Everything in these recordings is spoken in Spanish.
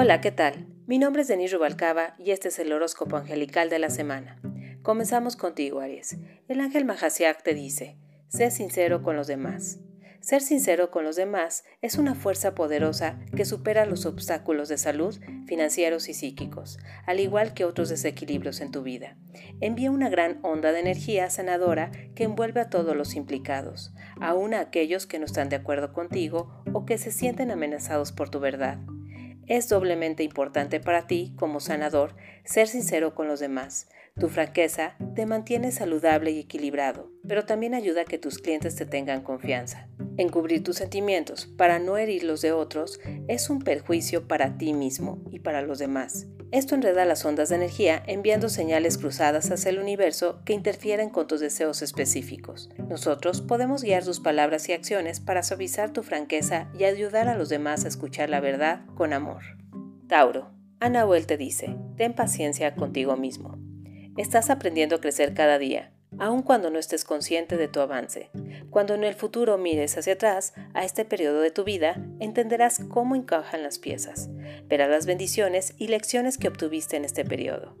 Hola, ¿qué tal? Mi nombre es Denis Rubalcaba y este es el horóscopo angelical de la semana. Comenzamos contigo, Aries. El ángel Mahasiak te dice, sé sincero con los demás. Ser sincero con los demás es una fuerza poderosa que supera los obstáculos de salud, financieros y psíquicos, al igual que otros desequilibrios en tu vida. Envía una gran onda de energía sanadora que envuelve a todos los implicados, aun a aquellos que no están de acuerdo contigo o que se sienten amenazados por tu verdad. Es doblemente importante para ti, como sanador, ser sincero con los demás. Tu franqueza te mantiene saludable y equilibrado, pero también ayuda a que tus clientes te tengan confianza. Encubrir tus sentimientos para no herir los de otros es un perjuicio para ti mismo y para los demás. Esto enreda las ondas de energía enviando señales cruzadas hacia el universo que interfieren con tus deseos específicos. Nosotros podemos guiar tus palabras y acciones para suavizar tu franqueza y ayudar a los demás a escuchar la verdad con amor. Tauro, Anahuel te dice, ten paciencia contigo mismo. Estás aprendiendo a crecer cada día aun cuando no estés consciente de tu avance. Cuando en el futuro mires hacia atrás a este periodo de tu vida, entenderás cómo encajan las piezas, verás las bendiciones y lecciones que obtuviste en este periodo.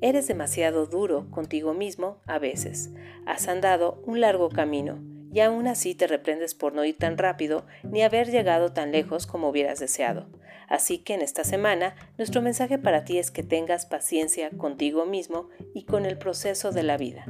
Eres demasiado duro contigo mismo a veces. Has andado un largo camino y aún así te reprendes por no ir tan rápido ni haber llegado tan lejos como hubieras deseado. Así que en esta semana nuestro mensaje para ti es que tengas paciencia contigo mismo y con el proceso de la vida.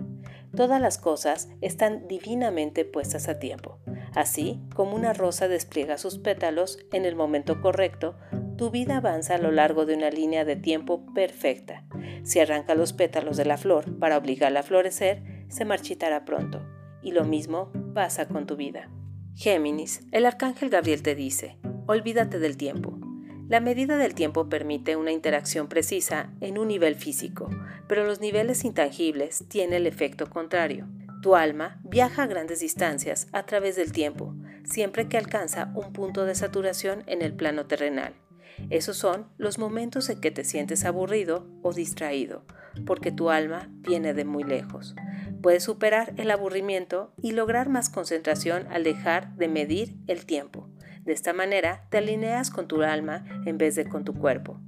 Todas las cosas están divinamente puestas a tiempo. Así como una rosa despliega sus pétalos en el momento correcto, tu vida avanza a lo largo de una línea de tiempo perfecta. Si arranca los pétalos de la flor para obligarla a florecer, se marchitará pronto. Y lo mismo pasa con tu vida. Géminis, el arcángel Gabriel te dice, olvídate del tiempo. La medida del tiempo permite una interacción precisa en un nivel físico, pero los niveles intangibles tienen el efecto contrario. Tu alma viaja a grandes distancias a través del tiempo, siempre que alcanza un punto de saturación en el plano terrenal. Esos son los momentos en que te sientes aburrido o distraído, porque tu alma viene de muy lejos. Puedes superar el aburrimiento y lograr más concentración al dejar de medir el tiempo. De esta manera te alineas con tu alma en vez de con tu cuerpo.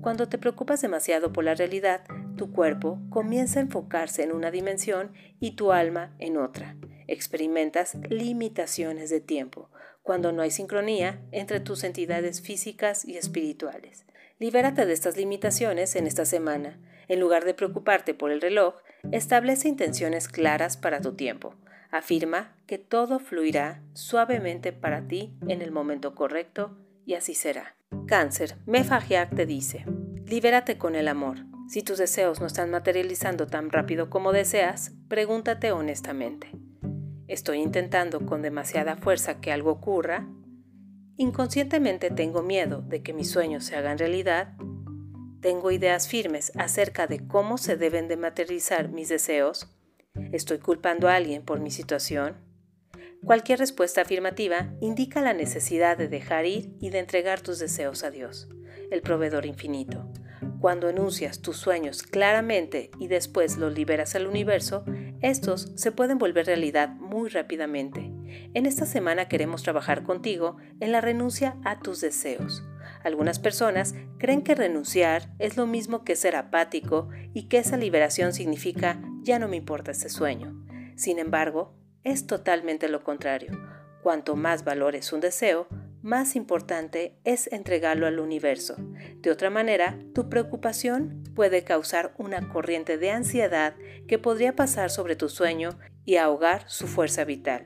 Cuando te preocupas demasiado por la realidad, tu cuerpo comienza a enfocarse en una dimensión y tu alma en otra. Experimentas limitaciones de tiempo, cuando no hay sincronía entre tus entidades físicas y espirituales. Libérate de estas limitaciones en esta semana. En lugar de preocuparte por el reloj, establece intenciones claras para tu tiempo. Afirma que todo fluirá suavemente para ti en el momento correcto y así será. Cáncer, Mefagiac te dice, libérate con el amor. Si tus deseos no están materializando tan rápido como deseas, pregúntate honestamente. ¿Estoy intentando con demasiada fuerza que algo ocurra? ¿Inconscientemente tengo miedo de que mis sueños se hagan realidad? ¿Tengo ideas firmes acerca de cómo se deben de materializar mis deseos? ¿Estoy culpando a alguien por mi situación? Cualquier respuesta afirmativa indica la necesidad de dejar ir y de entregar tus deseos a Dios, el proveedor infinito. Cuando enuncias tus sueños claramente y después los liberas al universo, estos se pueden volver realidad muy rápidamente. En esta semana queremos trabajar contigo en la renuncia a tus deseos. Algunas personas creen que renunciar es lo mismo que ser apático y que esa liberación significa ya no me importa este sueño. Sin embargo, es totalmente lo contrario. Cuanto más valores un deseo, más importante es entregarlo al universo. De otra manera, tu preocupación puede causar una corriente de ansiedad que podría pasar sobre tu sueño y ahogar su fuerza vital.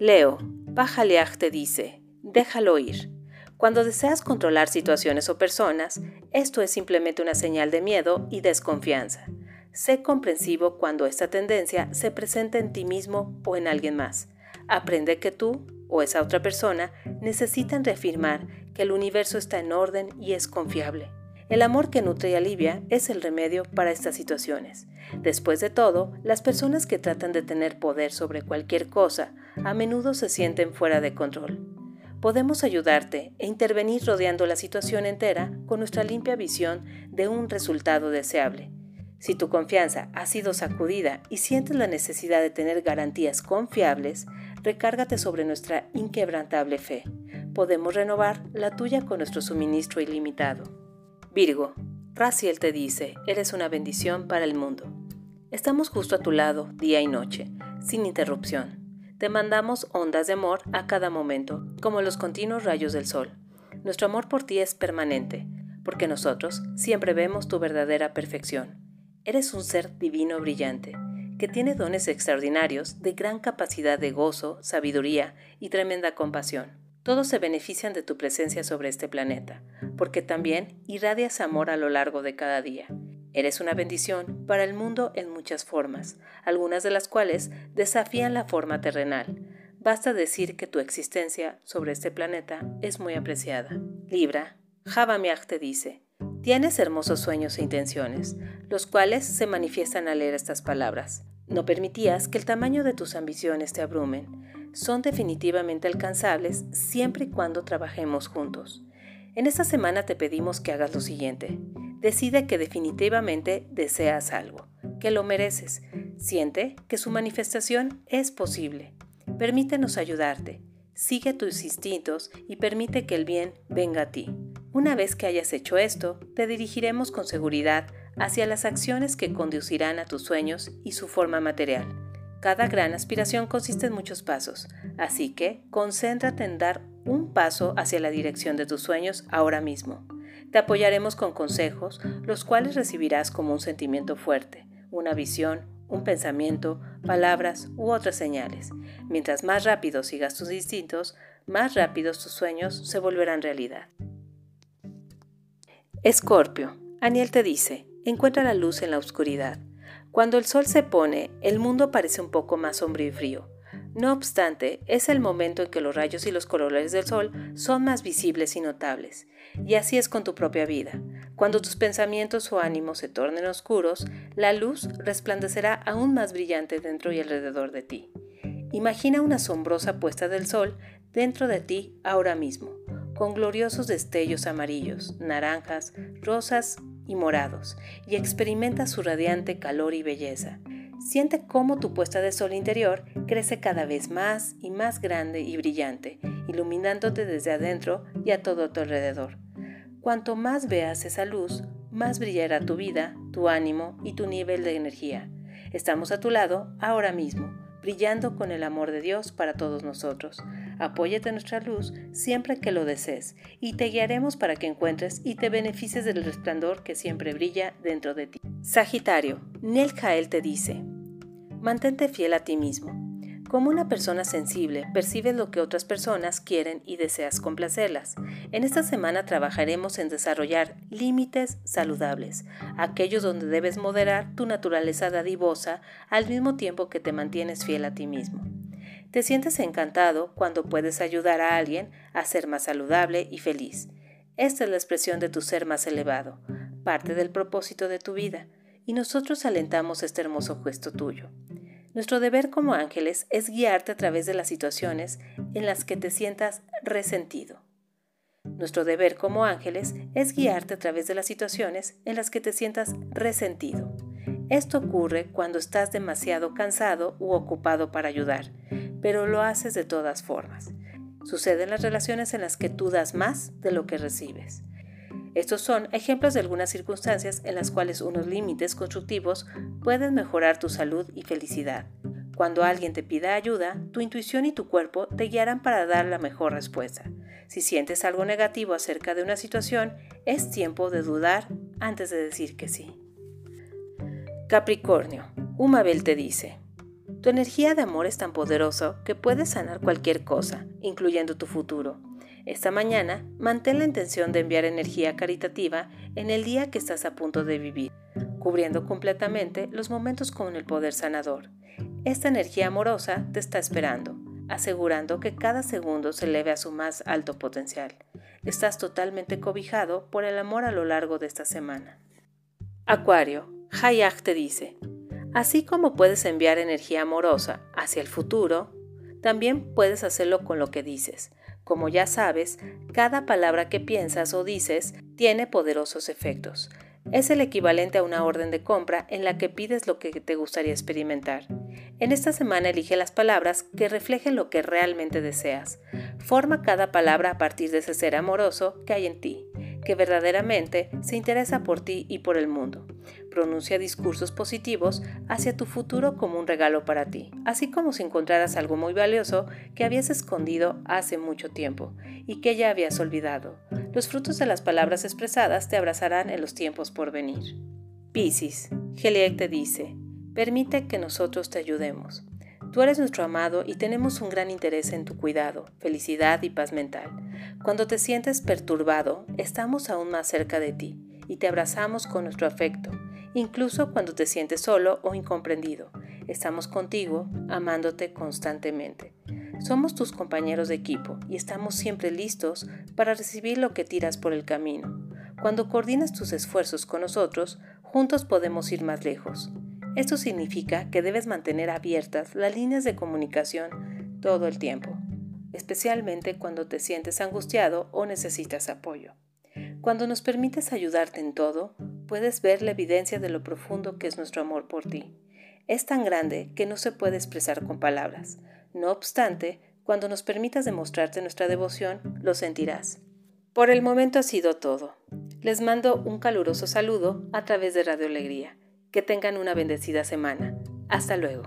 Leo, Pajaleaj te dice, déjalo ir. Cuando deseas controlar situaciones o personas, esto es simplemente una señal de miedo y desconfianza. Sé comprensivo cuando esta tendencia se presenta en ti mismo o en alguien más. Aprende que tú o esa otra persona necesitan reafirmar que el universo está en orden y es confiable. El amor que nutre y alivia es el remedio para estas situaciones. Después de todo, las personas que tratan de tener poder sobre cualquier cosa a menudo se sienten fuera de control podemos ayudarte e intervenir rodeando la situación entera con nuestra limpia visión de un resultado deseable. Si tu confianza ha sido sacudida y sientes la necesidad de tener garantías confiables, recárgate sobre nuestra inquebrantable fe. Podemos renovar la tuya con nuestro suministro ilimitado. Virgo, Raciel te dice, eres una bendición para el mundo. Estamos justo a tu lado, día y noche, sin interrupción. Te mandamos ondas de amor a cada momento, como los continuos rayos del sol. Nuestro amor por ti es permanente, porque nosotros siempre vemos tu verdadera perfección. Eres un ser divino brillante, que tiene dones extraordinarios de gran capacidad de gozo, sabiduría y tremenda compasión. Todos se benefician de tu presencia sobre este planeta, porque también irradias amor a lo largo de cada día. Eres una bendición para el mundo en muchas formas, algunas de las cuales desafían la forma terrenal. Basta decir que tu existencia sobre este planeta es muy apreciada. Libra, Javamiach te dice, tienes hermosos sueños e intenciones, los cuales se manifiestan al leer estas palabras. No permitías que el tamaño de tus ambiciones te abrumen son definitivamente alcanzables siempre y cuando trabajemos juntos. En esta semana te pedimos que hagas lo siguiente. Decide que definitivamente deseas algo, que lo mereces. Siente que su manifestación es posible. Permítenos ayudarte. Sigue tus instintos y permite que el bien venga a ti. Una vez que hayas hecho esto, te dirigiremos con seguridad hacia las acciones que conducirán a tus sueños y su forma material. Cada gran aspiración consiste en muchos pasos, así que concéntrate en dar un paso hacia la dirección de tus sueños ahora mismo. Te apoyaremos con consejos, los cuales recibirás como un sentimiento fuerte, una visión, un pensamiento, palabras u otras señales. Mientras más rápido sigas tus instintos, más rápidos tus sueños se volverán realidad. Escorpio, Aniel te dice, encuentra la luz en la oscuridad. Cuando el sol se pone, el mundo parece un poco más sombrío y frío. No obstante, es el momento en que los rayos y los colores del sol son más visibles y notables. Y así es con tu propia vida. Cuando tus pensamientos o ánimos se tornen oscuros, la luz resplandecerá aún más brillante dentro y alrededor de ti. Imagina una asombrosa puesta del sol dentro de ti ahora mismo, con gloriosos destellos amarillos, naranjas, rosas y morados, y experimenta su radiante calor y belleza. Siente cómo tu puesta de sol interior crece cada vez más y más grande y brillante, iluminándote desde adentro y a todo tu alrededor. Cuanto más veas esa luz, más brillará tu vida, tu ánimo y tu nivel de energía. Estamos a tu lado ahora mismo, brillando con el amor de Dios para todos nosotros. Apóyate en nuestra luz siempre que lo desees y te guiaremos para que encuentres y te beneficies del resplandor que siempre brilla dentro de ti. Sagitario, Nel Jael te dice, mantente fiel a ti mismo. Como una persona sensible, percibes lo que otras personas quieren y deseas complacerlas. En esta semana trabajaremos en desarrollar límites saludables, aquellos donde debes moderar tu naturaleza dadivosa al mismo tiempo que te mantienes fiel a ti mismo. Te sientes encantado cuando puedes ayudar a alguien a ser más saludable y feliz. Esta es la expresión de tu ser más elevado, parte del propósito de tu vida, y nosotros alentamos este hermoso gesto tuyo. Nuestro deber como ángeles es guiarte a través de las situaciones en las que te sientas resentido. Nuestro deber como ángeles es guiarte a través de las situaciones en las que te sientas resentido. Esto ocurre cuando estás demasiado cansado u ocupado para ayudar, pero lo haces de todas formas. Sucede en las relaciones en las que tú das más de lo que recibes. Estos son ejemplos de algunas circunstancias en las cuales unos límites constructivos pueden mejorar tu salud y felicidad. Cuando alguien te pida ayuda, tu intuición y tu cuerpo te guiarán para dar la mejor respuesta. Si sientes algo negativo acerca de una situación, es tiempo de dudar antes de decir que sí. Capricornio, Umabel te dice, tu energía de amor es tan poderosa que puedes sanar cualquier cosa, incluyendo tu futuro. Esta mañana, mantén la intención de enviar energía caritativa en el día que estás a punto de vivir, cubriendo completamente los momentos con el poder sanador. Esta energía amorosa te está esperando, asegurando que cada segundo se eleve a su más alto potencial. Estás totalmente cobijado por el amor a lo largo de esta semana. Acuario, Hayak te dice, Así como puedes enviar energía amorosa hacia el futuro, también puedes hacerlo con lo que dices. Como ya sabes, cada palabra que piensas o dices tiene poderosos efectos. Es el equivalente a una orden de compra en la que pides lo que te gustaría experimentar. En esta semana elige las palabras que reflejen lo que realmente deseas. Forma cada palabra a partir de ese ser amoroso que hay en ti. Que verdaderamente se interesa por ti y por el mundo. Pronuncia discursos positivos hacia tu futuro como un regalo para ti, así como si encontraras algo muy valioso que habías escondido hace mucho tiempo y que ya habías olvidado. Los frutos de las palabras expresadas te abrazarán en los tiempos por venir. Piscis, Geliek te dice, permite que nosotros te ayudemos. Tú eres nuestro amado y tenemos un gran interés en tu cuidado, felicidad y paz mental. Cuando te sientes perturbado, estamos aún más cerca de ti y te abrazamos con nuestro afecto, incluso cuando te sientes solo o incomprendido. Estamos contigo, amándote constantemente. Somos tus compañeros de equipo y estamos siempre listos para recibir lo que tiras por el camino. Cuando coordinas tus esfuerzos con nosotros, juntos podemos ir más lejos. Esto significa que debes mantener abiertas las líneas de comunicación todo el tiempo, especialmente cuando te sientes angustiado o necesitas apoyo. Cuando nos permites ayudarte en todo, puedes ver la evidencia de lo profundo que es nuestro amor por ti. Es tan grande que no se puede expresar con palabras. No obstante, cuando nos permitas demostrarte nuestra devoción, lo sentirás. Por el momento ha sido todo. Les mando un caluroso saludo a través de Radio Alegría. Que tengan una bendecida semana. Hasta luego.